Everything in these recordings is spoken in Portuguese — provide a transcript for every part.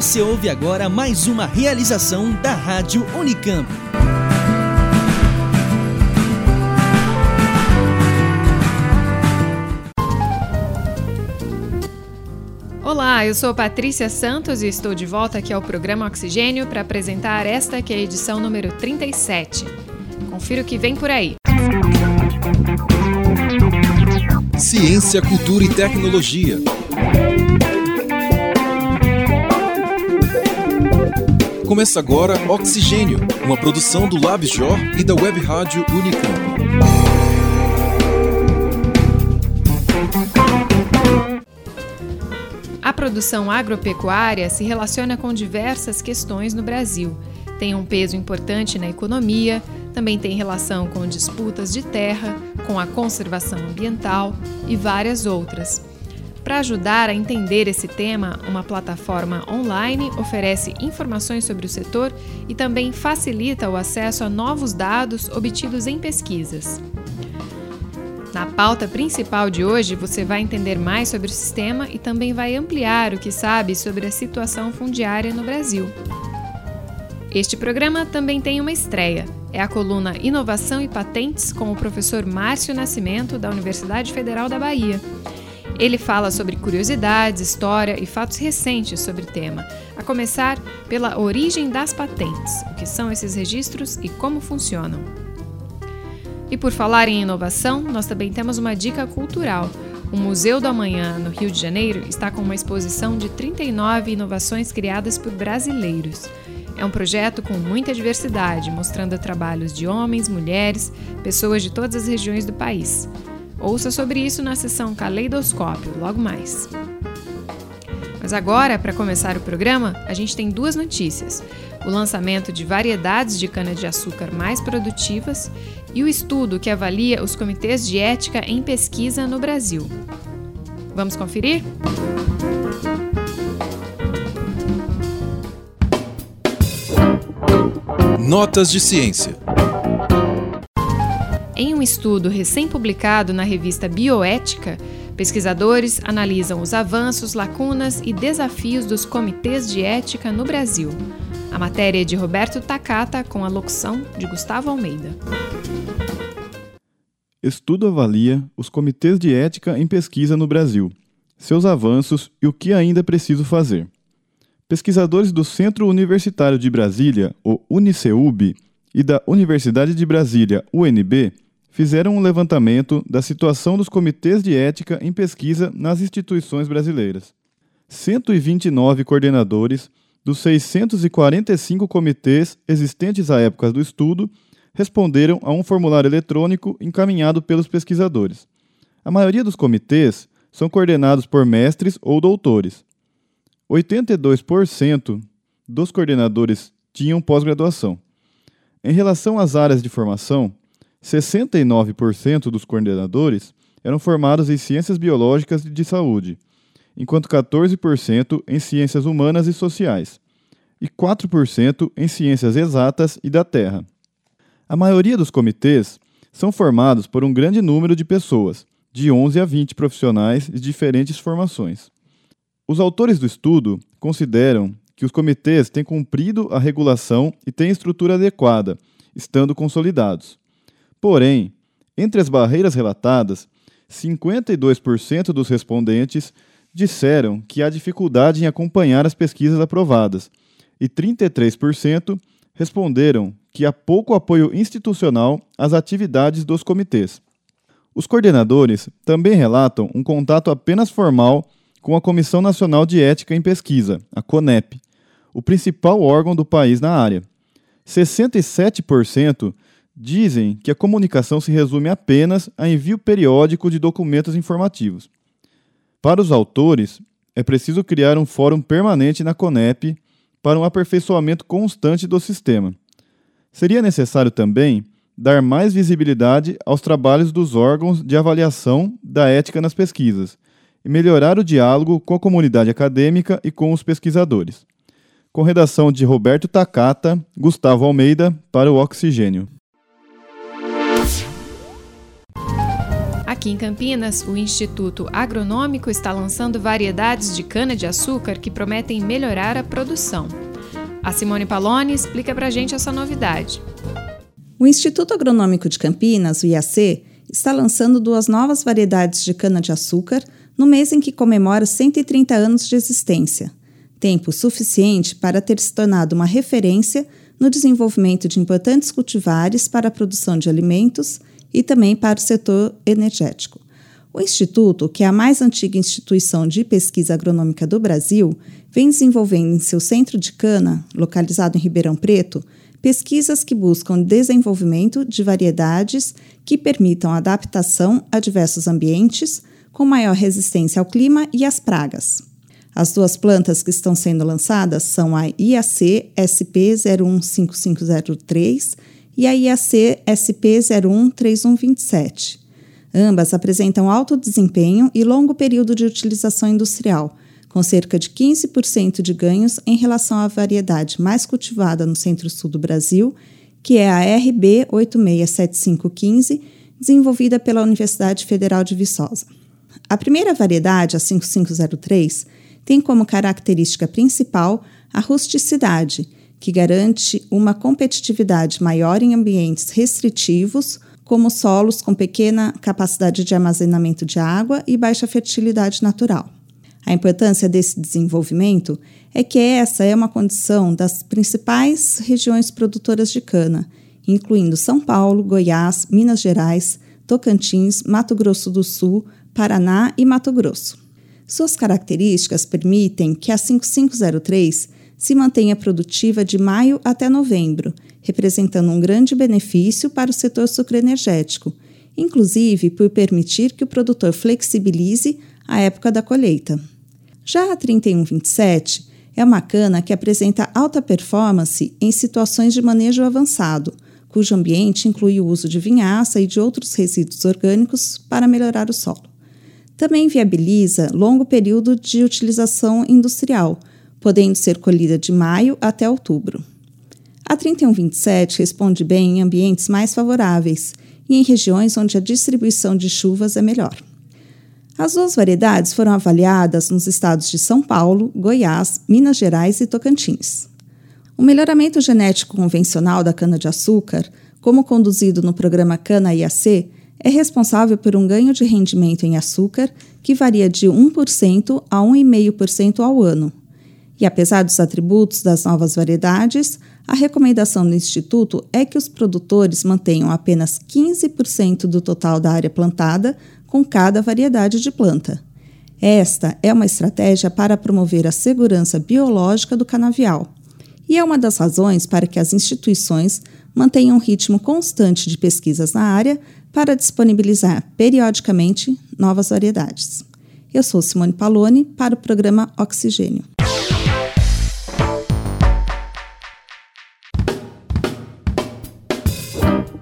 Você ouve agora mais uma realização da Rádio Unicamp. Olá, eu sou Patrícia Santos e estou de volta aqui ao programa Oxigênio para apresentar esta que é a edição número 37. Confira o que vem por aí. Ciência, cultura e tecnologia. Começa agora Oxigênio, uma produção do LabJOR e da Web Rádio Unicamp. A produção agropecuária se relaciona com diversas questões no Brasil. Tem um peso importante na economia, também tem relação com disputas de terra, com a conservação ambiental e várias outras. Para ajudar a entender esse tema, uma plataforma online oferece informações sobre o setor e também facilita o acesso a novos dados obtidos em pesquisas. Na pauta principal de hoje, você vai entender mais sobre o sistema e também vai ampliar o que sabe sobre a situação fundiária no Brasil. Este programa também tem uma estreia. É a coluna Inovação e Patentes com o professor Márcio Nascimento, da Universidade Federal da Bahia. Ele fala sobre curiosidades, história e fatos recentes sobre o tema, a começar pela origem das patentes, o que são esses registros e como funcionam. E por falar em inovação, nós também temos uma dica cultural. O Museu do Amanhã, no Rio de Janeiro, está com uma exposição de 39 inovações criadas por brasileiros. É um projeto com muita diversidade, mostrando trabalhos de homens, mulheres, pessoas de todas as regiões do país. Ouça sobre isso na sessão Caleidoscópio, logo mais. Mas agora, para começar o programa, a gente tem duas notícias: o lançamento de variedades de cana-de-açúcar mais produtivas e o estudo que avalia os comitês de ética em pesquisa no Brasil. Vamos conferir? Notas de ciência. Em um estudo recém-publicado na revista Bioética, pesquisadores analisam os avanços, lacunas e desafios dos comitês de ética no Brasil. A matéria é de Roberto Takata, com a locução de Gustavo Almeida. Estudo avalia os comitês de ética em pesquisa no Brasil, seus avanços e o que ainda preciso fazer. Pesquisadores do Centro Universitário de Brasília, o Uniceub, e da Universidade de Brasília, UNB, fizeram um levantamento da situação dos comitês de ética em pesquisa nas instituições brasileiras. 129 coordenadores dos 645 comitês existentes à época do estudo responderam a um formulário eletrônico encaminhado pelos pesquisadores. A maioria dos comitês são coordenados por mestres ou doutores. 82% dos coordenadores tinham pós-graduação. Em relação às áreas de formação, 69% dos coordenadores eram formados em ciências biológicas e de saúde, enquanto 14% em ciências humanas e sociais, e 4% em ciências exatas e da terra. A maioria dos comitês são formados por um grande número de pessoas, de 11 a 20 profissionais de diferentes formações. Os autores do estudo consideram que os comitês têm cumprido a regulação e têm estrutura adequada, estando consolidados. Porém, entre as barreiras relatadas, 52% dos respondentes disseram que há dificuldade em acompanhar as pesquisas aprovadas e 33% responderam que há pouco apoio institucional às atividades dos comitês. Os coordenadores também relatam um contato apenas formal com a Comissão Nacional de Ética em Pesquisa, a CONEP, o principal órgão do país na área. 67% dizem que a comunicação se resume apenas a envio periódico de documentos informativos. Para os autores, é preciso criar um fórum permanente na CONEP para um aperfeiçoamento constante do sistema. Seria necessário também dar mais visibilidade aos trabalhos dos órgãos de avaliação da ética nas pesquisas e melhorar o diálogo com a comunidade acadêmica e com os pesquisadores. Com redação de Roberto Takata, Gustavo Almeida, para o Oxigênio. Aqui em Campinas, o Instituto Agronômico está lançando variedades de cana-de-açúcar que prometem melhorar a produção. A Simone Paloni explica para a gente essa novidade. O Instituto Agronômico de Campinas, o IAC, está lançando duas novas variedades de cana-de-açúcar no mês em que comemora 130 anos de existência, tempo suficiente para ter se tornado uma referência no desenvolvimento de importantes cultivares para a produção de alimentos e também para o setor energético. O Instituto, que é a mais antiga instituição de pesquisa agronômica do Brasil, vem desenvolvendo em seu centro de cana, localizado em Ribeirão Preto, pesquisas que buscam desenvolvimento de variedades que permitam adaptação a diversos ambientes, com maior resistência ao clima e às pragas. As duas plantas que estão sendo lançadas são a IAC SP015503 e a IAC SP013127. Ambas apresentam alto desempenho e longo período de utilização industrial, com cerca de 15% de ganhos em relação à variedade mais cultivada no centro-sul do Brasil, que é a RB 867515, desenvolvida pela Universidade Federal de Viçosa. A primeira variedade, a 5503, tem como característica principal a rusticidade, que garante uma competitividade maior em ambientes restritivos, como solos com pequena capacidade de armazenamento de água e baixa fertilidade natural. A importância desse desenvolvimento é que essa é uma condição das principais regiões produtoras de cana, incluindo São Paulo, Goiás, Minas Gerais, Tocantins, Mato Grosso do Sul, Paraná e Mato Grosso. Suas características permitem que a 5503 se mantenha produtiva de maio até novembro, representando um grande benefício para o setor sucroenergético, inclusive por permitir que o produtor flexibilize a época da colheita. Já a 3127 é uma cana que apresenta alta performance em situações de manejo avançado, cujo ambiente inclui o uso de vinhaça e de outros resíduos orgânicos para melhorar o solo. Também viabiliza longo período de utilização industrial, podendo ser colhida de maio até outubro. A 3127 responde bem em ambientes mais favoráveis e em regiões onde a distribuição de chuvas é melhor. As duas variedades foram avaliadas nos estados de São Paulo, Goiás, Minas Gerais e Tocantins. O melhoramento genético convencional da cana-de-açúcar, como conduzido no programa Cana IAC, é responsável por um ganho de rendimento em açúcar que varia de 1% a 1,5% ao ano, e apesar dos atributos das novas variedades, a recomendação do Instituto é que os produtores mantenham apenas 15% do total da área plantada com cada variedade de planta. Esta é uma estratégia para promover a segurança biológica do canavial e é uma das razões para que as instituições mantenham um ritmo constante de pesquisas na área para disponibilizar periodicamente novas variedades. Eu sou Simone Paloni para o programa Oxigênio.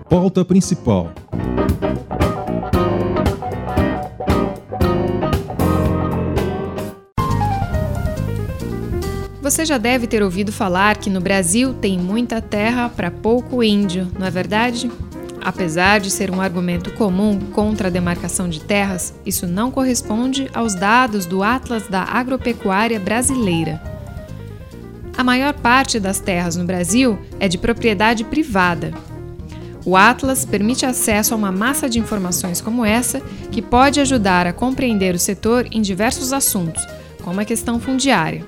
Pauta principal. Você já deve ter ouvido falar que no Brasil tem muita terra para pouco índio, não é verdade? Apesar de ser um argumento comum contra a demarcação de terras, isso não corresponde aos dados do Atlas da Agropecuária Brasileira. A maior parte das terras no Brasil é de propriedade privada, o Atlas permite acesso a uma massa de informações como essa, que pode ajudar a compreender o setor em diversos assuntos, como a questão fundiária.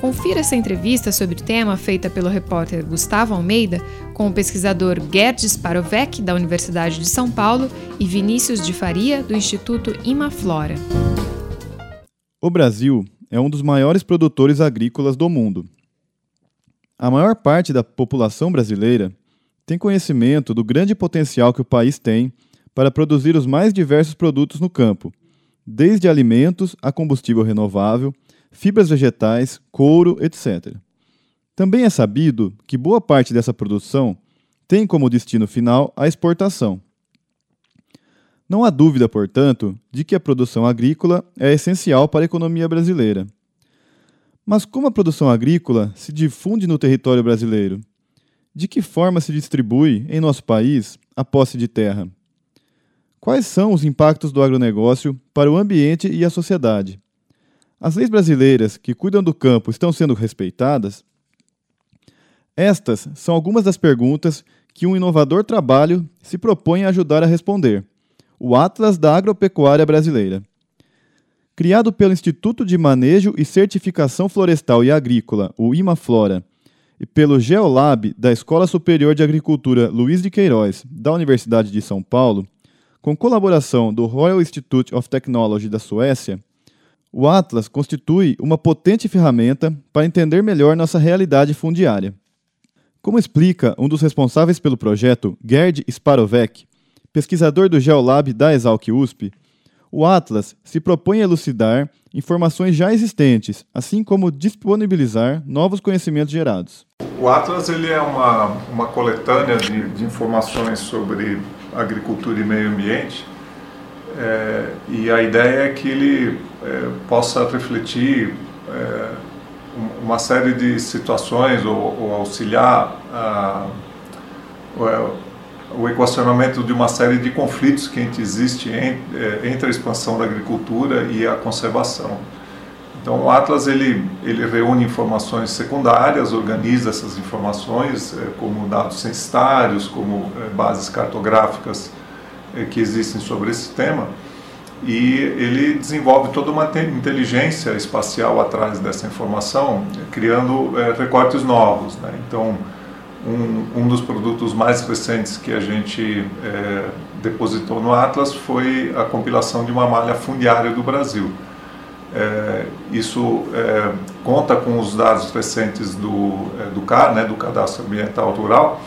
Confira essa entrevista sobre o tema feita pelo repórter Gustavo Almeida com o pesquisador Gerdes Parovec, da Universidade de São Paulo, e Vinícius de Faria, do Instituto Imaflora. O Brasil é um dos maiores produtores agrícolas do mundo. A maior parte da população brasileira tem conhecimento do grande potencial que o país tem para produzir os mais diversos produtos no campo, desde alimentos a combustível renovável, fibras vegetais, couro, etc. Também é sabido que boa parte dessa produção tem como destino final a exportação. Não há dúvida, portanto, de que a produção agrícola é essencial para a economia brasileira. Mas como a produção agrícola se difunde no território brasileiro? De que forma se distribui em nosso país a posse de terra? Quais são os impactos do agronegócio para o ambiente e a sociedade? As leis brasileiras que cuidam do campo estão sendo respeitadas? Estas são algumas das perguntas que um inovador trabalho se propõe a ajudar a responder. O Atlas da Agropecuária Brasileira. Criado pelo Instituto de Manejo e Certificação Florestal e Agrícola, o IMAFlora, e pelo Geolab da Escola Superior de Agricultura Luiz de Queiroz, da Universidade de São Paulo, com colaboração do Royal Institute of Technology da Suécia, o Atlas constitui uma potente ferramenta para entender melhor nossa realidade fundiária. Como explica um dos responsáveis pelo projeto, Gerd Sparovec, pesquisador do Geolab da Exalc USP, o Atlas se propõe a elucidar informações já existentes, assim como disponibilizar novos conhecimentos gerados. O Atlas ele é uma, uma coletânea de, de informações sobre agricultura e meio ambiente é, e a ideia é que ele é, possa refletir é, uma série de situações ou, ou auxiliar a, o, o, equacionamento de uma série de conflitos que existe entre, é, entre a expansão da agricultura e a conservação. Então o Atlas ele, ele reúne informações secundárias, organiza essas informações é, como dados censitários, como é, bases cartográficas que existem sobre esse tema e ele desenvolve toda uma inteligência espacial atrás dessa informação, criando recortes novos. Né? Então, um, um, dos produtos mais recentes que a gente é, depositou no Atlas foi a compilação de uma malha fundiária do Brasil. É, isso é, conta com os dados recentes do, é, do CAR, né, do Cadastro Ambiental Rural,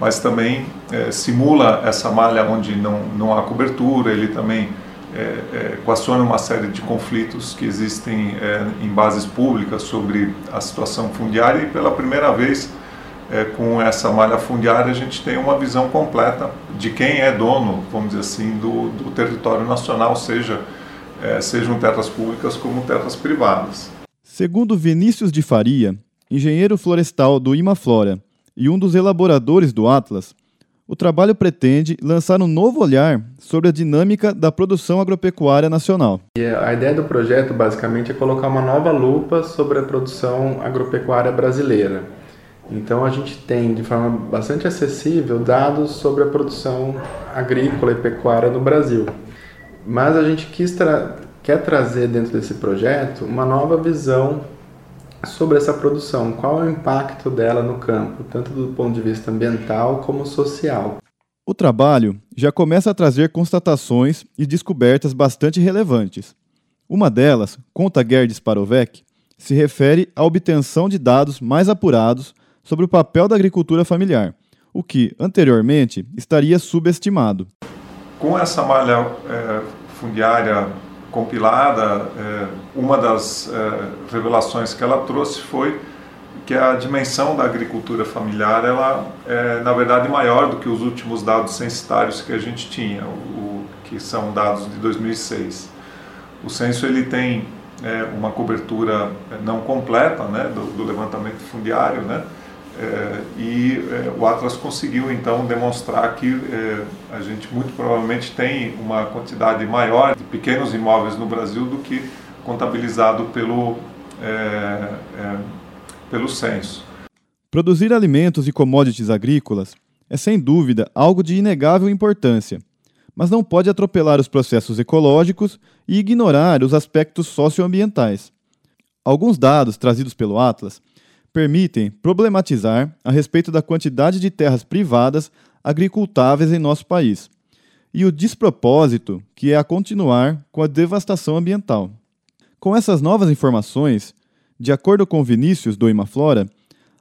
mas também é, simula essa malha onde não, não há cobertura, ele também é, é, equaciona uma série de conflitos que existem é, em bases públicas sobre a situação fundiária e pela primeira vez é, com essa malha fundiária a gente tem uma visão completa de quem é dono, vamos dizer assim, do, do território nacional, seja é, sejam terras públicas como terras privadas. Segundo Vinícius de Faria, engenheiro florestal do Imaflora e um dos elaboradores do Atlas, o trabalho pretende lançar um novo olhar sobre a dinâmica da produção agropecuária nacional. E a ideia do projeto basicamente é colocar uma nova lupa sobre a produção agropecuária brasileira. Então a gente tem de forma bastante acessível dados sobre a produção agrícola e pecuária no Brasil. Mas a gente tra quer trazer dentro desse projeto uma nova visão sobre essa produção, qual é o impacto dela no campo, tanto do ponto de vista ambiental como social. O trabalho já começa a trazer constatações e descobertas bastante relevantes. Uma delas, conta Gerd Sparovec, se refere à obtenção de dados mais apurados sobre o papel da agricultura familiar, o que, anteriormente, estaria subestimado. Com essa malha é, fundiária compilada, é, uma das é, revelações que ela trouxe foi que a dimensão da agricultura familiar ela é na verdade maior do que os últimos dados censitários que a gente tinha, o, que são dados de 2006. O censo ele tem é, uma cobertura não completa, né, do, do levantamento fundiário, né, é, e é, o Atlas conseguiu então demonstrar que é, a gente muito provavelmente tem uma quantidade maior de pequenos imóveis no Brasil do que contabilizado pelo, é, é, pelo censo. Produzir alimentos e commodities agrícolas é sem dúvida algo de inegável importância, mas não pode atropelar os processos ecológicos e ignorar os aspectos socioambientais. Alguns dados trazidos pelo Atlas permitem problematizar a respeito da quantidade de terras privadas agricultáveis em nosso país e o despropósito que é a continuar com a devastação ambiental. Com essas novas informações, de acordo com Vinícius do Imaflora,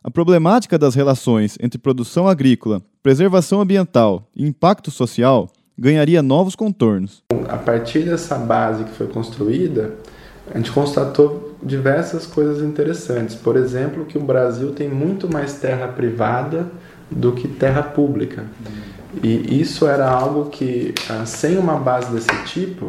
a problemática das relações entre produção agrícola, preservação ambiental e impacto social ganharia novos contornos. A partir dessa base que foi construída, a gente constatou diversas coisas interessantes. Por exemplo, que o Brasil tem muito mais terra privada do que terra pública. E isso era algo que, ah, sem uma base desse tipo,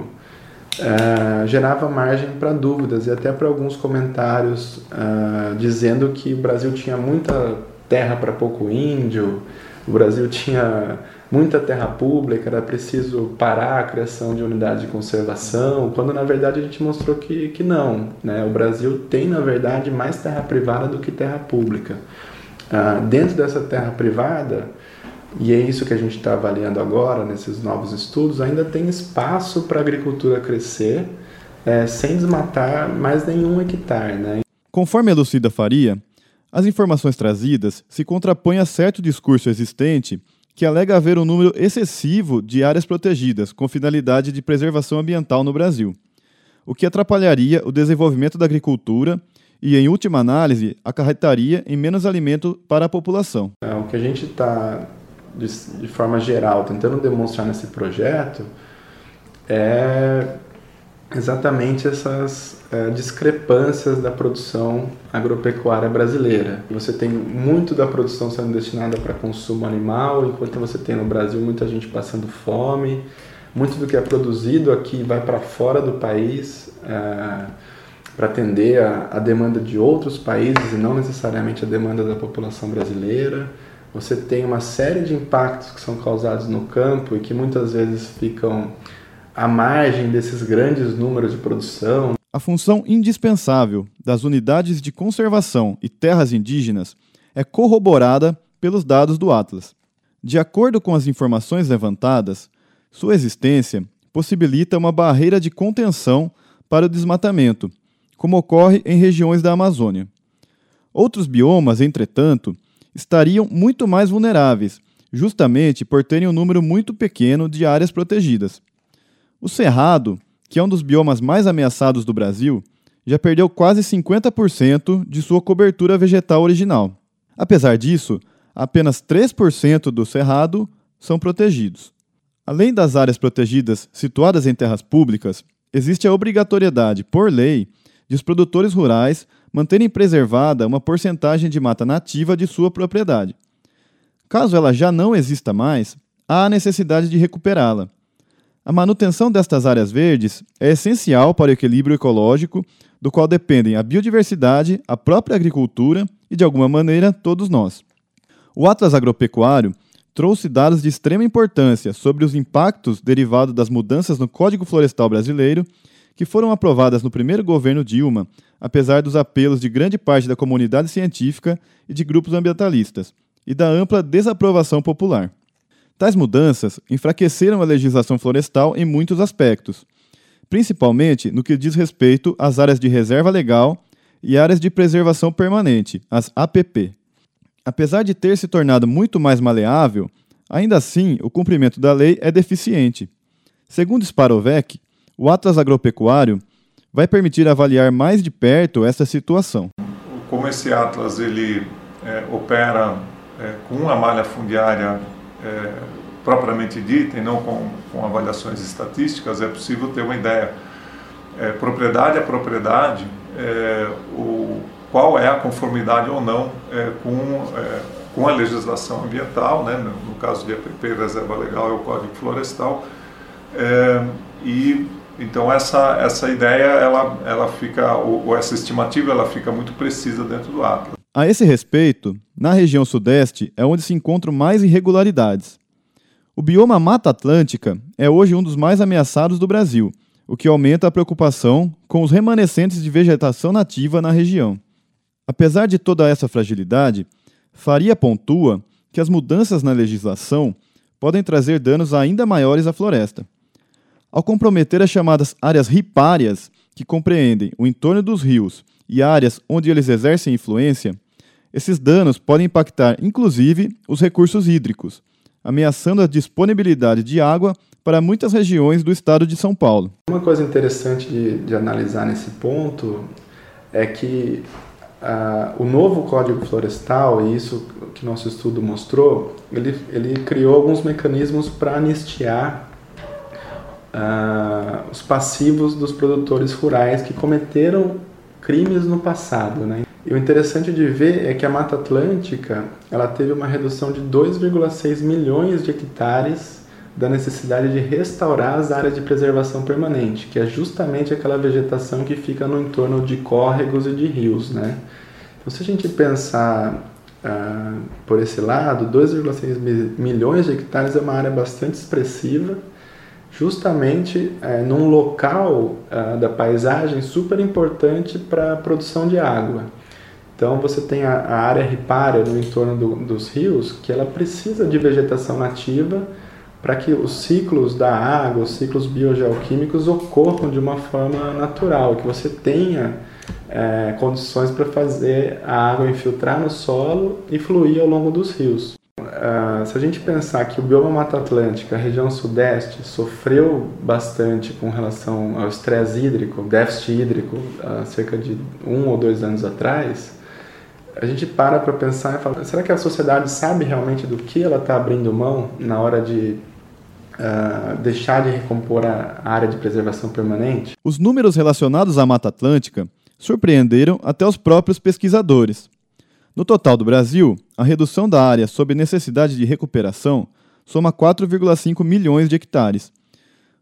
uh, gerava margem para dúvidas e até para alguns comentários uh, dizendo que o Brasil tinha muita terra para pouco índio, o Brasil tinha muita terra pública, era preciso parar a criação de unidades de conservação, quando na verdade a gente mostrou que, que não. Né? O Brasil tem, na verdade, mais terra privada do que terra pública. Ah, dentro dessa terra privada, e é isso que a gente está avaliando agora nesses novos estudos, ainda tem espaço para a agricultura crescer é, sem desmatar mais nenhum hectare. Né? Conforme a Lucida Faria, as informações trazidas se contrapõem a certo discurso existente que alega haver um número excessivo de áreas protegidas com finalidade de preservação ambiental no Brasil, o que atrapalharia o desenvolvimento da agricultura e, em última análise, acarretaria em menos alimento para a população. É, o que a gente está, de, de forma geral, tentando demonstrar nesse projeto é exatamente essas é, discrepâncias da produção agropecuária brasileira. Você tem muito da produção sendo destinada para consumo animal, enquanto você tem no Brasil muita gente passando fome. Muito do que é produzido aqui vai para fora do país é, para atender a, a demanda de outros países e não necessariamente a demanda da população brasileira. Você tem uma série de impactos que são causados no campo e que muitas vezes ficam à margem desses grandes números de produção. A função indispensável das unidades de conservação e terras indígenas é corroborada pelos dados do Atlas. De acordo com as informações levantadas, sua existência possibilita uma barreira de contenção para o desmatamento, como ocorre em regiões da Amazônia. Outros biomas, entretanto, estariam muito mais vulneráveis, justamente por terem um número muito pequeno de áreas protegidas. O cerrado, que é um dos biomas mais ameaçados do Brasil, já perdeu quase 50% de sua cobertura vegetal original. Apesar disso, apenas 3% do cerrado são protegidos. Além das áreas protegidas situadas em terras públicas, existe a obrigatoriedade, por lei, de os produtores rurais manterem preservada uma porcentagem de mata nativa de sua propriedade. Caso ela já não exista mais, há a necessidade de recuperá-la, a manutenção destas áreas verdes é essencial para o equilíbrio ecológico, do qual dependem a biodiversidade, a própria agricultura e, de alguma maneira, todos nós. O Atlas Agropecuário trouxe dados de extrema importância sobre os impactos derivados das mudanças no Código Florestal Brasileiro, que foram aprovadas no primeiro governo Dilma, apesar dos apelos de grande parte da comunidade científica e de grupos ambientalistas, e da ampla desaprovação popular. Tais mudanças enfraqueceram a legislação florestal em muitos aspectos, principalmente no que diz respeito às áreas de reserva legal e áreas de preservação permanente, as APP. Apesar de ter se tornado muito mais maleável, ainda assim o cumprimento da lei é deficiente. Segundo Sparovec, o Atlas Agropecuário vai permitir avaliar mais de perto essa situação. Como esse Atlas ele é, opera é, com uma malha fundiária é, propriamente dita e não com, com, avaliações estatísticas, é possível ter uma ideia. É, propriedade a propriedade, é, o, qual é a conformidade ou não é, com, é, com a legislação ambiental, né? no, no caso de APP, Reserva Legal, é o Código Florestal, é, e então essa essa ideia ela ela fica ou essa estimativa ela fica muito precisa dentro do Atlas. A esse respeito, na região sudeste é onde se encontram mais irregularidades. O bioma Mata Atlântica é hoje um dos mais ameaçados do Brasil, o que aumenta a preocupação com os remanescentes de vegetação nativa na região. Apesar de toda essa fragilidade, Faria pontua que as mudanças na legislação podem trazer danos ainda maiores à floresta. Ao comprometer as chamadas áreas ripárias, que compreendem o entorno dos rios e áreas onde eles exercem influência, esses danos podem impactar, inclusive, os recursos hídricos, ameaçando a disponibilidade de água para muitas regiões do estado de São Paulo. Uma coisa interessante de, de analisar nesse ponto é que uh, o novo Código Florestal, e isso que nosso estudo mostrou, ele, ele criou alguns mecanismos para anistiar uh, os passivos dos produtores rurais que cometeram crimes no passado. Né? E o interessante de ver é que a Mata Atlântica ela teve uma redução de 2,6 milhões de hectares da necessidade de restaurar as áreas de preservação permanente, que é justamente aquela vegetação que fica no entorno de córregos e de rios, né? Então, se a gente pensar uh, por esse lado, 2,6 milhões de hectares é uma área bastante expressiva, justamente uh, num local uh, da paisagem super importante para a produção de água. Então você tem a, a área ripária no entorno do, dos rios que ela precisa de vegetação nativa para que os ciclos da água, os ciclos biogeoquímicos ocorram de uma forma natural, que você tenha é, condições para fazer a água infiltrar no solo e fluir ao longo dos rios. Uh, se a gente pensar que o bioma Mata Atlântica, a região sudeste, sofreu bastante com relação ao estresse hídrico, déficit hídrico, há cerca de um ou dois anos atrás, a gente para para pensar e fala: será que a sociedade sabe realmente do que ela está abrindo mão na hora de uh, deixar de recompor a área de preservação permanente? Os números relacionados à Mata Atlântica surpreenderam até os próprios pesquisadores. No total do Brasil, a redução da área sob necessidade de recuperação soma 4,5 milhões de hectares.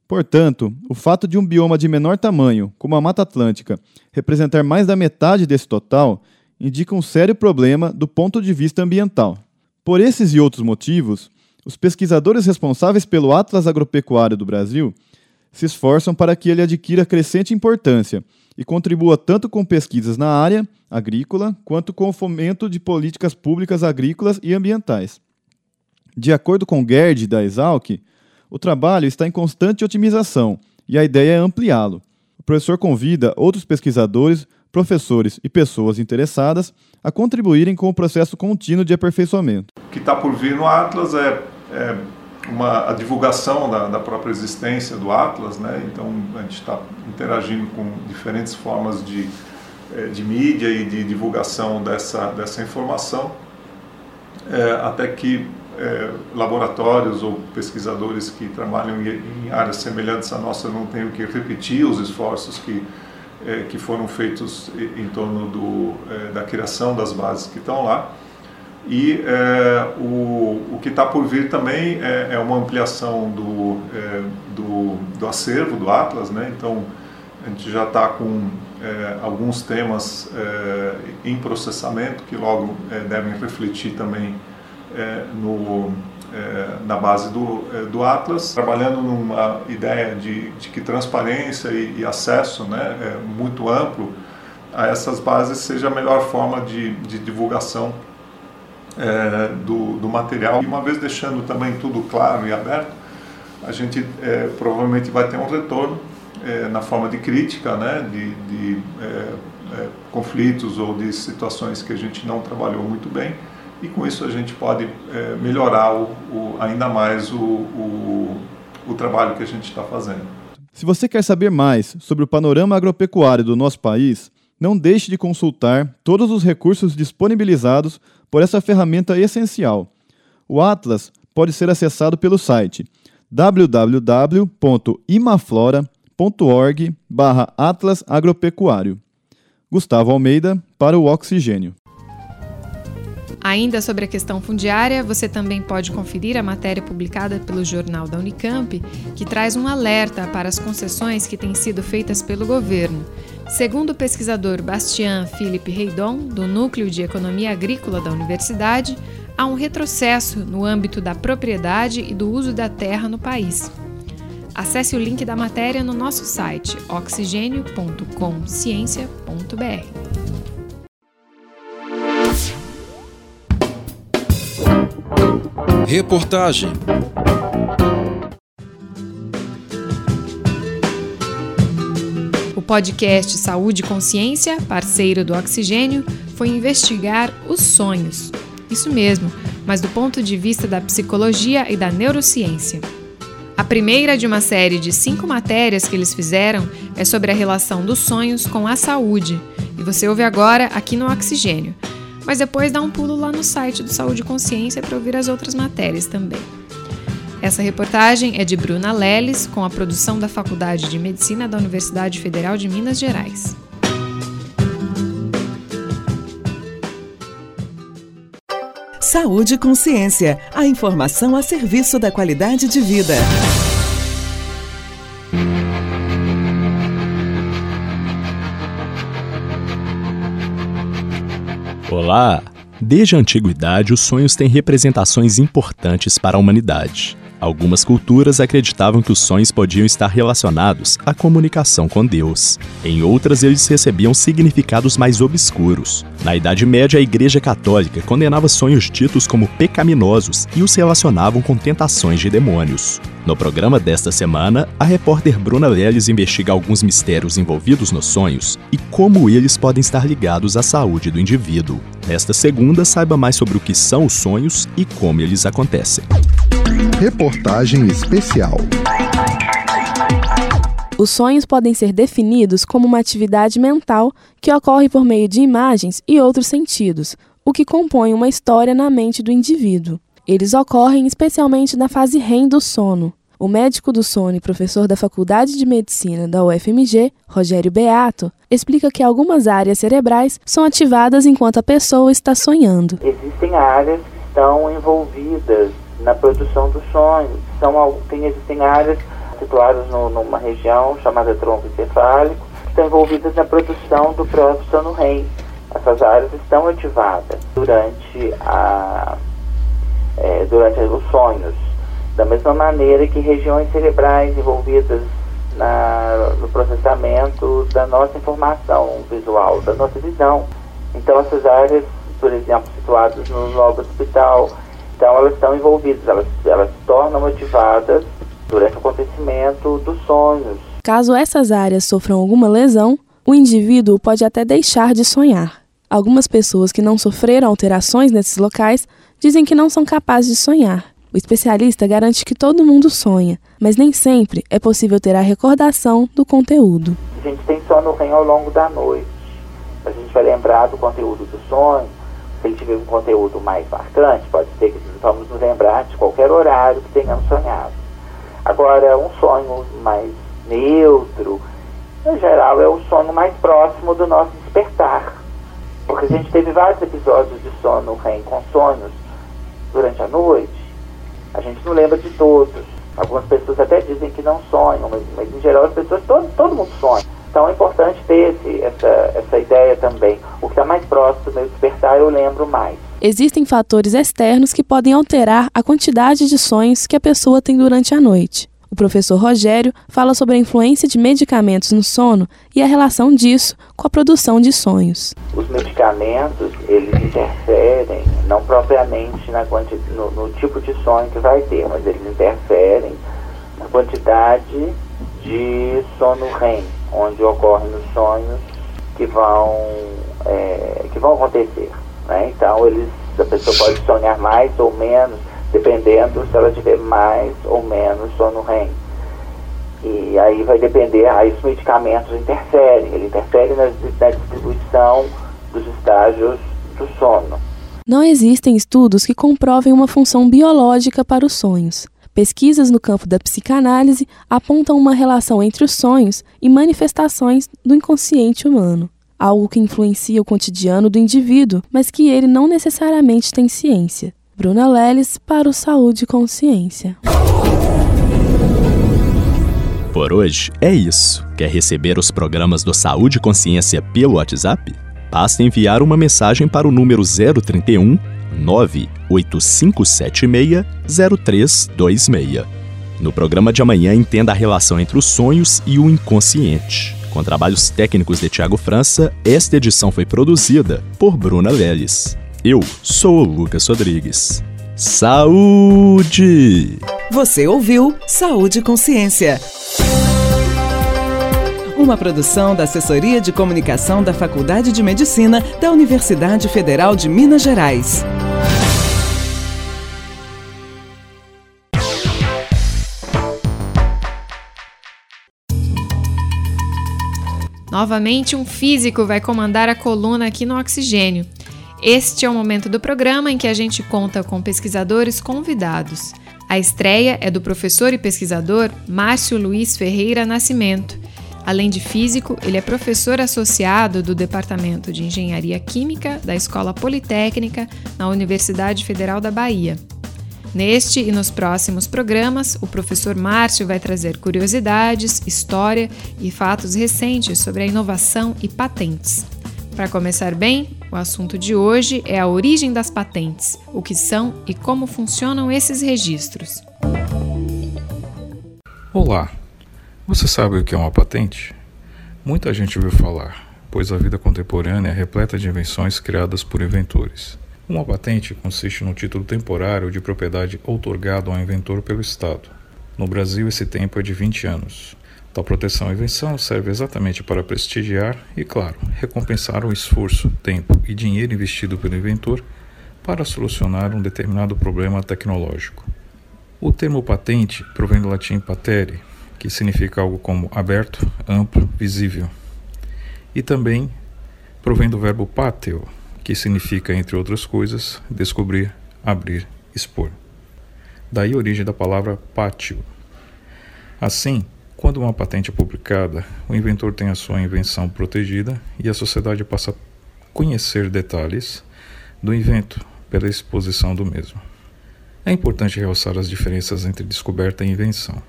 Portanto, o fato de um bioma de menor tamanho, como a Mata Atlântica, representar mais da metade desse total, indica um sério problema do ponto de vista ambiental. Por esses e outros motivos, os pesquisadores responsáveis pelo Atlas Agropecuário do Brasil se esforçam para que ele adquira crescente importância e contribua tanto com pesquisas na área agrícola quanto com o fomento de políticas públicas agrícolas e ambientais. De acordo com Gerd da Exalc, o trabalho está em constante otimização e a ideia é ampliá-lo. O professor convida outros pesquisadores, professores e pessoas interessadas a contribuírem com o processo contínuo de aperfeiçoamento. O que está por vir no Atlas é, é uma, a divulgação da, da, própria existência do Atlas, né? então a gente está interagindo com diferentes formas de, eh, de mídia e de divulgação dessa, dessa informação, é, até que é, laboratórios ou pesquisadores que trabalham em, áreas semelhantes à nossa não tenham que repetir os esforços que, é, que foram feitos em torno do, da criação das bases que estão lá. E é, o, o que está por vir também é, é uma ampliação do, do, do, acervo do Atlas, né? então a gente já está com alguns temas em processamento que logo devem refletir também no, na base do, do Atlas, trabalhando numa ideia de, de que transparência e, e acesso né, muito amplo a essas bases seja a melhor forma de, de divulgação é, do, do, material. E uma vez deixando também tudo claro e aberto, a gente é, provavelmente vai ter um retorno é, na forma de crítica, né, de, de é, é, conflitos ou de situações que a gente não trabalhou muito bem. E com isso a gente pode é, melhorar o, o, ainda mais o, o, o trabalho que a gente está fazendo. Se você quer saber mais sobre o panorama agropecuário do nosso país, não deixe de consultar todos os recursos disponibilizados por essa ferramenta essencial. O Atlas pode ser acessado pelo site www.imaflora.org/atlas agropecuário. Gustavo Almeida para o Oxigênio. Ainda sobre a questão fundiária, você também pode conferir a matéria publicada pelo jornal da Unicamp, que traz um alerta para as concessões que têm sido feitas pelo governo. Segundo o pesquisador Bastian Philippe Reidon, do Núcleo de Economia Agrícola da Universidade, há um retrocesso no âmbito da propriedade e do uso da terra no país. Acesse o link da matéria no nosso site oxigênio.consciência.br. Reportagem. O podcast Saúde e Consciência, parceiro do Oxigênio, foi investigar os sonhos. Isso mesmo, mas do ponto de vista da psicologia e da neurociência. A primeira de uma série de cinco matérias que eles fizeram é sobre a relação dos sonhos com a saúde, e você ouve agora aqui no Oxigênio mas depois dá um pulo lá no site do Saúde e Consciência para ouvir as outras matérias também. Essa reportagem é de Bruna Leles, com a produção da Faculdade de Medicina da Universidade Federal de Minas Gerais. Saúde e Consciência, a informação a serviço da qualidade de vida. Olá, Desde a antiguidade, os sonhos têm representações importantes para a humanidade. Algumas culturas acreditavam que os sonhos podiam estar relacionados à comunicação com Deus. Em outras, eles recebiam significados mais obscuros. Na Idade Média, a Igreja Católica condenava sonhos ditos como pecaminosos e os relacionavam com tentações de demônios. No programa desta semana, a repórter Bruna Leles investiga alguns mistérios envolvidos nos sonhos e como eles podem estar ligados à saúde do indivíduo. Nesta segunda, saiba mais sobre o que são os sonhos e como eles acontecem. Reportagem especial. Os sonhos podem ser definidos como uma atividade mental que ocorre por meio de imagens e outros sentidos, o que compõe uma história na mente do indivíduo. Eles ocorrem especialmente na fase REM do sono. O médico do sono e professor da Faculdade de Medicina da UFMG, Rogério Beato, explica que algumas áreas cerebrais são ativadas enquanto a pessoa está sonhando. Existem áreas que estão envolvidas na produção do sonho. São, tem, existem áreas situadas no, numa região chamada tronco encefálico, que estão envolvidas na produção do próprio sono REM. Essas áreas estão ativadas durante, a, é, durante os sonhos, da mesma maneira que regiões cerebrais envolvidas na, no processamento da nossa informação visual, da nossa visão. Então, essas áreas, por exemplo, situadas no lobo hospital, então elas estão envolvidas, elas, elas se tornam ativadas durante o acontecimento dos sonhos. Caso essas áreas sofram alguma lesão, o indivíduo pode até deixar de sonhar. Algumas pessoas que não sofreram alterações nesses locais dizem que não são capazes de sonhar. O especialista garante que todo mundo sonha, mas nem sempre é possível ter a recordação do conteúdo. A gente tem sono REM ao longo da noite. A gente vai lembrar do conteúdo do sonho, se ele tiver um conteúdo mais marcante, pode ser que vamos nos lembrar de qualquer horário que tenhamos sonhado. Agora, um sonho mais neutro, em geral, é o sono mais próximo do nosso despertar. Porque a gente teve vários episódios de sono REM com sonhos durante a noite, a gente não lembra de todos. Algumas pessoas até dizem que não sonham, mas, mas em geral as pessoas, todo, todo mundo sonha. Então é importante ter esse, essa, essa ideia também. O que está mais próximo do meu despertar eu lembro mais. Existem fatores externos que podem alterar a quantidade de sonhos que a pessoa tem durante a noite. O professor Rogério fala sobre a influência de medicamentos no sono e a relação disso com a produção de sonhos. Os medicamentos, eles interferem, não propriamente na no, no tipo de sonho que vai ter, mas eles interferem na quantidade de sono REM onde ocorrem nos sonhos que vão, é, que vão acontecer. Né? Então, eles, a pessoa pode sonhar mais ou menos, dependendo se ela tiver mais ou menos sono REM. E aí vai depender, aí os medicamentos interferem, ele interfere na, na distribuição dos estágios do sono. Não existem estudos que comprovem uma função biológica para os sonhos. Pesquisas no campo da psicanálise apontam uma relação entre os sonhos e manifestações do inconsciente humano, algo que influencia o cotidiano do indivíduo, mas que ele não necessariamente tem ciência. Bruna Leles para o Saúde e Consciência. Por hoje é isso. Quer receber os programas do Saúde e Consciência pelo WhatsApp? Basta enviar uma mensagem para o número 031 985760326. No programa de amanhã, entenda a relação entre os sonhos e o inconsciente. Com trabalhos técnicos de Tiago França, esta edição foi produzida por Bruna Leles. Eu sou o Lucas Rodrigues. Saúde! Você ouviu Saúde e Consciência. Uma produção da Assessoria de Comunicação da Faculdade de Medicina da Universidade Federal de Minas Gerais. Novamente, um físico vai comandar a coluna aqui no Oxigênio. Este é o momento do programa em que a gente conta com pesquisadores convidados. A estreia é do professor e pesquisador Márcio Luiz Ferreira Nascimento. Além de físico, ele é professor associado do Departamento de Engenharia Química da Escola Politécnica na Universidade Federal da Bahia. Neste e nos próximos programas, o professor Márcio vai trazer curiosidades, história e fatos recentes sobre a inovação e patentes. Para começar bem, o assunto de hoje é a origem das patentes, o que são e como funcionam esses registros. Olá, você sabe o que é uma patente? Muita gente ouviu falar, pois a vida contemporânea é repleta de invenções criadas por inventores. Uma patente consiste no título temporário de propriedade outorgado ao inventor pelo Estado. No Brasil, esse tempo é de 20 anos. Tal proteção à invenção serve exatamente para prestigiar e, claro, recompensar o esforço, tempo e dinheiro investido pelo inventor para solucionar um determinado problema tecnológico. O termo patente provém do latim patere, que significa algo como aberto, amplo, visível. E também provém do verbo pateo, que significa, entre outras coisas, descobrir, abrir, expor. Daí a origem da palavra pátio. Assim, quando uma patente é publicada, o inventor tem a sua invenção protegida e a sociedade passa a conhecer detalhes do invento pela exposição do mesmo. É importante realçar as diferenças entre descoberta e invenção.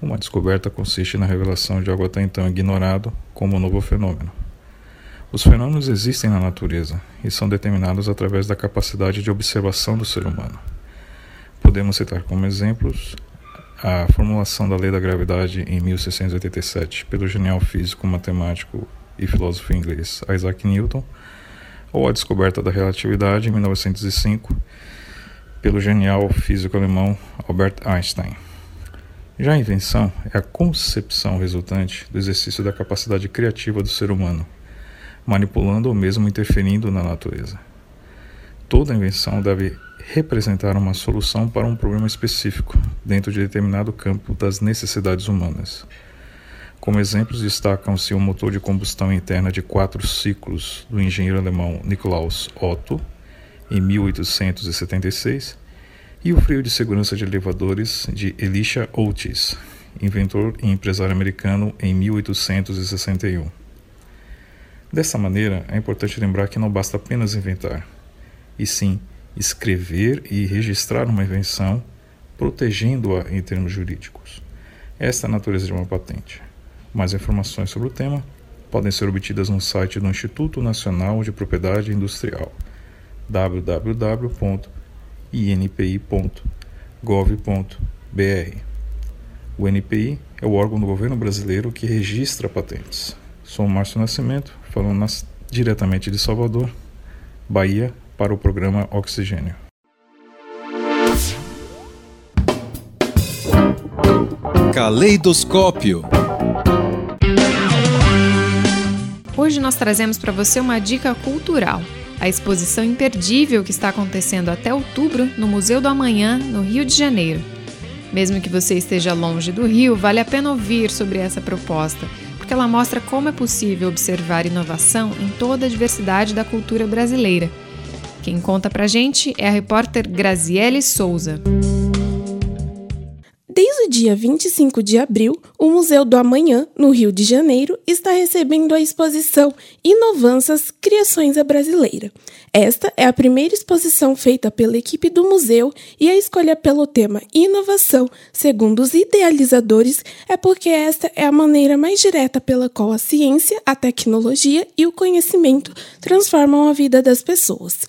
Uma descoberta consiste na revelação de algo até então ignorado como um novo fenômeno. Os fenômenos existem na natureza e são determinados através da capacidade de observação do ser humano. Podemos citar como exemplos a formulação da lei da gravidade em 1687 pelo genial físico, matemático e filósofo inglês Isaac Newton, ou a descoberta da relatividade em 1905 pelo genial físico alemão Albert Einstein. Já a invenção é a concepção resultante do exercício da capacidade criativa do ser humano, manipulando ou mesmo interferindo na natureza. Toda invenção deve representar uma solução para um problema específico dentro de determinado campo das necessidades humanas. Como exemplos destacam-se o motor de combustão interna de quatro ciclos do engenheiro alemão Nikolaus Otto, em 1876, e o freio de segurança de elevadores de Elisha Otis, inventor e empresário americano, em 1861. Dessa maneira, é importante lembrar que não basta apenas inventar, e sim escrever e registrar uma invenção, protegendo-a em termos jurídicos. Esta é a natureza de uma patente. Mais informações sobre o tema podem ser obtidas no site do Instituto Nacional de Propriedade Industrial www.inpi.gov.br. O NPI é o órgão do governo brasileiro que registra patentes. Sou Márcio Nascimento, falando nas, diretamente de Salvador, Bahia, para o programa Oxigênio. Caleidoscópio. Hoje nós trazemos para você uma dica cultural. A exposição imperdível que está acontecendo até outubro no Museu do Amanhã, no Rio de Janeiro. Mesmo que você esteja longe do Rio, vale a pena ouvir sobre essa proposta, porque ela mostra como é possível observar inovação em toda a diversidade da cultura brasileira quem conta pra gente é a repórter Graziele Souza. Dia 25 de abril, o Museu do Amanhã, no Rio de Janeiro, está recebendo a exposição Inovanças Criações à Brasileira. Esta é a primeira exposição feita pela equipe do museu e a escolha pelo tema inovação, segundo os idealizadores, é porque esta é a maneira mais direta pela qual a ciência, a tecnologia e o conhecimento transformam a vida das pessoas.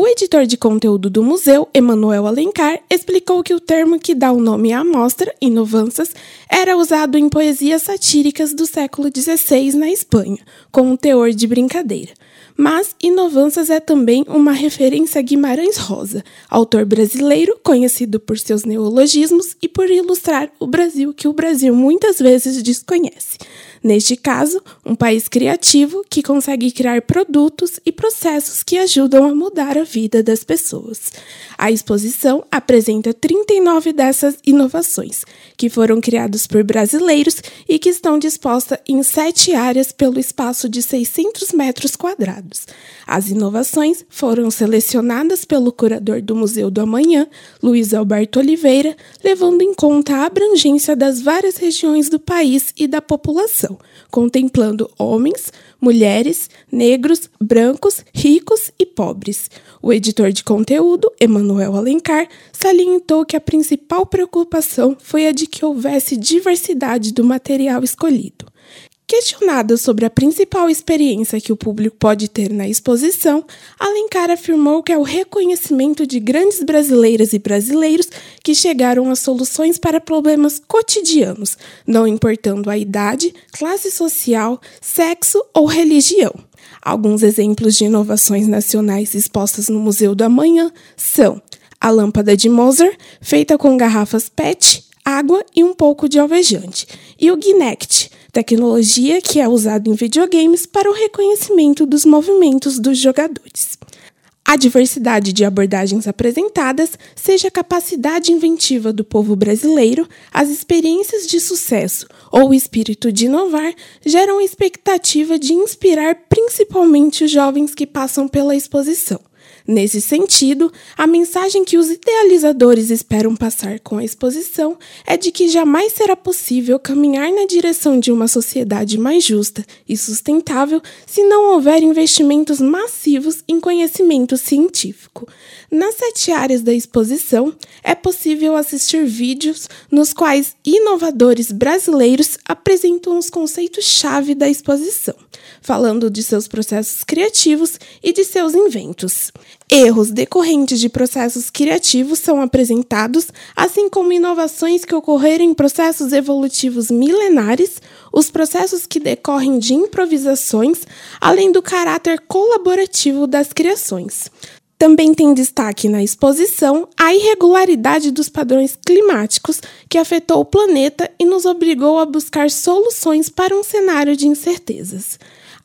O editor de conteúdo do museu, Emanuel Alencar, explicou que o termo que dá o nome à mostra, inovanças, era usado em poesias satíricas do século XVI na Espanha, com um teor de brincadeira. Mas Inovanças é também uma referência a Guimarães Rosa, autor brasileiro conhecido por seus neologismos e por ilustrar o Brasil que o Brasil muitas vezes desconhece. Neste caso, um país criativo que consegue criar produtos e processos que ajudam a mudar a vida das pessoas. A exposição apresenta 39 dessas inovações, que foram criadas por brasileiros e que estão dispostas em sete áreas pelo espaço de 600 metros quadrados. As inovações foram selecionadas pelo curador do Museu do Amanhã, Luiz Alberto Oliveira, levando em conta a abrangência das várias regiões do país e da população, contemplando homens, mulheres, negros, brancos, ricos e pobres. O editor de conteúdo, Emanuel Alencar, salientou que a principal preocupação foi a de que houvesse diversidade do material escolhido. Questionada sobre a principal experiência que o público pode ter na exposição, Alencar afirmou que é o reconhecimento de grandes brasileiras e brasileiros que chegaram a soluções para problemas cotidianos, não importando a idade, classe social, sexo ou religião. Alguns exemplos de inovações nacionais expostas no Museu do Amanhã são a lâmpada de Mozart, feita com garrafas PET, água e um pouco de alvejante, e o Ginect, tecnologia que é usada em videogames para o reconhecimento dos movimentos dos jogadores. A diversidade de abordagens apresentadas, seja a capacidade inventiva do povo brasileiro, as experiências de sucesso ou o espírito de inovar, geram a expectativa de inspirar principalmente os jovens que passam pela exposição. Nesse sentido, a mensagem que os idealizadores esperam passar com a exposição é de que jamais será possível caminhar na direção de uma sociedade mais justa e sustentável se não houver investimentos massivos em conhecimento científico. Nas sete áreas da exposição, é possível assistir vídeos nos quais inovadores brasileiros apresentam os conceitos-chave da exposição, falando de seus processos criativos e de seus inventos. Erros decorrentes de processos criativos são apresentados, assim como inovações que ocorreram em processos evolutivos milenares, os processos que decorrem de improvisações, além do caráter colaborativo das criações. Também tem destaque na exposição a irregularidade dos padrões climáticos que afetou o planeta e nos obrigou a buscar soluções para um cenário de incertezas.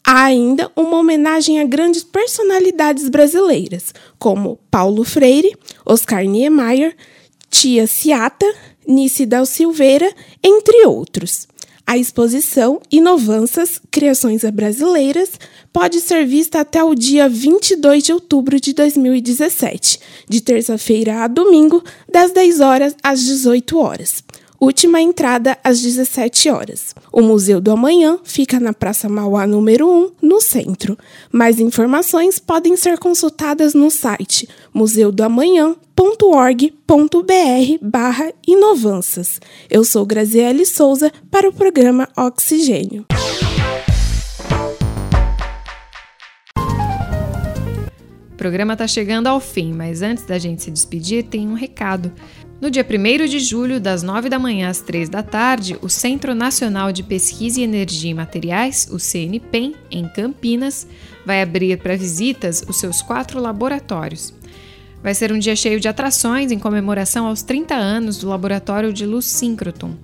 Há ainda uma homenagem a grandes personalidades brasileiras, como Paulo Freire, Oscar Niemeyer, Tia Ciata, Nice Dal Silveira, entre outros. A exposição Inovanças Criações Brasileiras pode ser vista até o dia 22 de outubro de 2017, de terça-feira a domingo, das 10 horas às 18 horas. Última entrada às 17 horas. O Museu do Amanhã fica na Praça Mauá número 1, no centro. Mais informações podem ser consultadas no site museudoamanhã.org.br barra inovanças. Eu sou Graziele Souza para o programa Oxigênio. O programa está chegando ao fim, mas antes da gente se despedir, tem um recado. No dia 1 de julho, das 9 da manhã às 3 da tarde, o Centro Nacional de Pesquisa em Energia e Materiais, o CNPEM, em Campinas, vai abrir para visitas os seus quatro laboratórios. Vai ser um dia cheio de atrações em comemoração aos 30 anos do Laboratório de Luz Síncroton.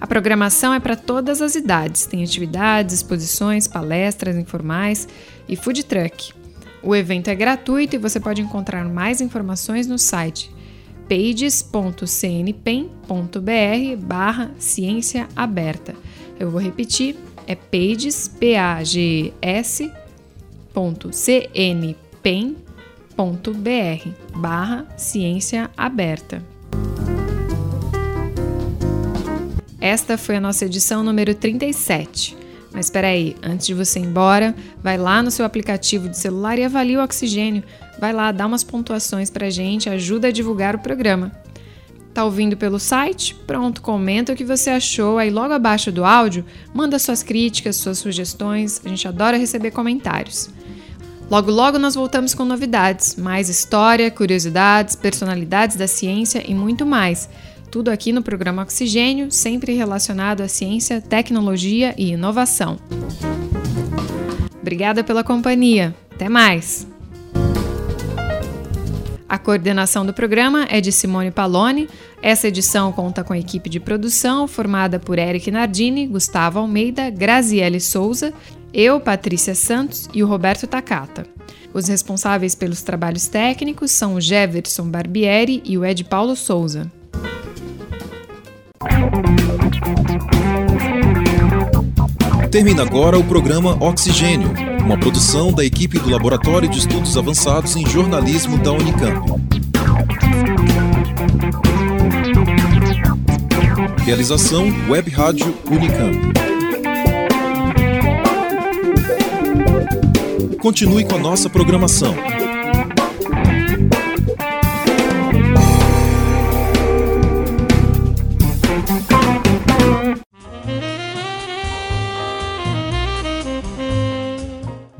A programação é para todas as idades, tem atividades, exposições, palestras informais e food truck. O evento é gratuito e você pode encontrar mais informações no site pages.cnpen.br barra ciência aberta. Eu vou repetir, é pages, P-A-G-S, ponto cnpen.br barra ciência aberta. Esta foi a nossa edição número 37. Mas espera aí, antes de você ir embora, vai lá no seu aplicativo de celular e avalie o oxigênio Vai lá, dá umas pontuações pra gente, ajuda a divulgar o programa. Tá ouvindo pelo site? Pronto, comenta o que você achou aí logo abaixo do áudio, manda suas críticas, suas sugestões, a gente adora receber comentários. Logo logo nós voltamos com novidades, mais história, curiosidades, personalidades da ciência e muito mais. Tudo aqui no programa Oxigênio, sempre relacionado à ciência, tecnologia e inovação. Obrigada pela companhia. Até mais! A coordenação do programa é de Simone Paloni. Essa edição conta com a equipe de produção formada por Eric Nardini, Gustavo Almeida, Graziele Souza, eu, Patrícia Santos e o Roberto Takata. Os responsáveis pelos trabalhos técnicos são o Jefferson Barbieri e o Ed Paulo Souza. Termina agora o programa Oxigênio uma produção da equipe do Laboratório de Estudos Avançados em Jornalismo da Unicamp. Realização Web Rádio Unicamp. Continue com a nossa programação.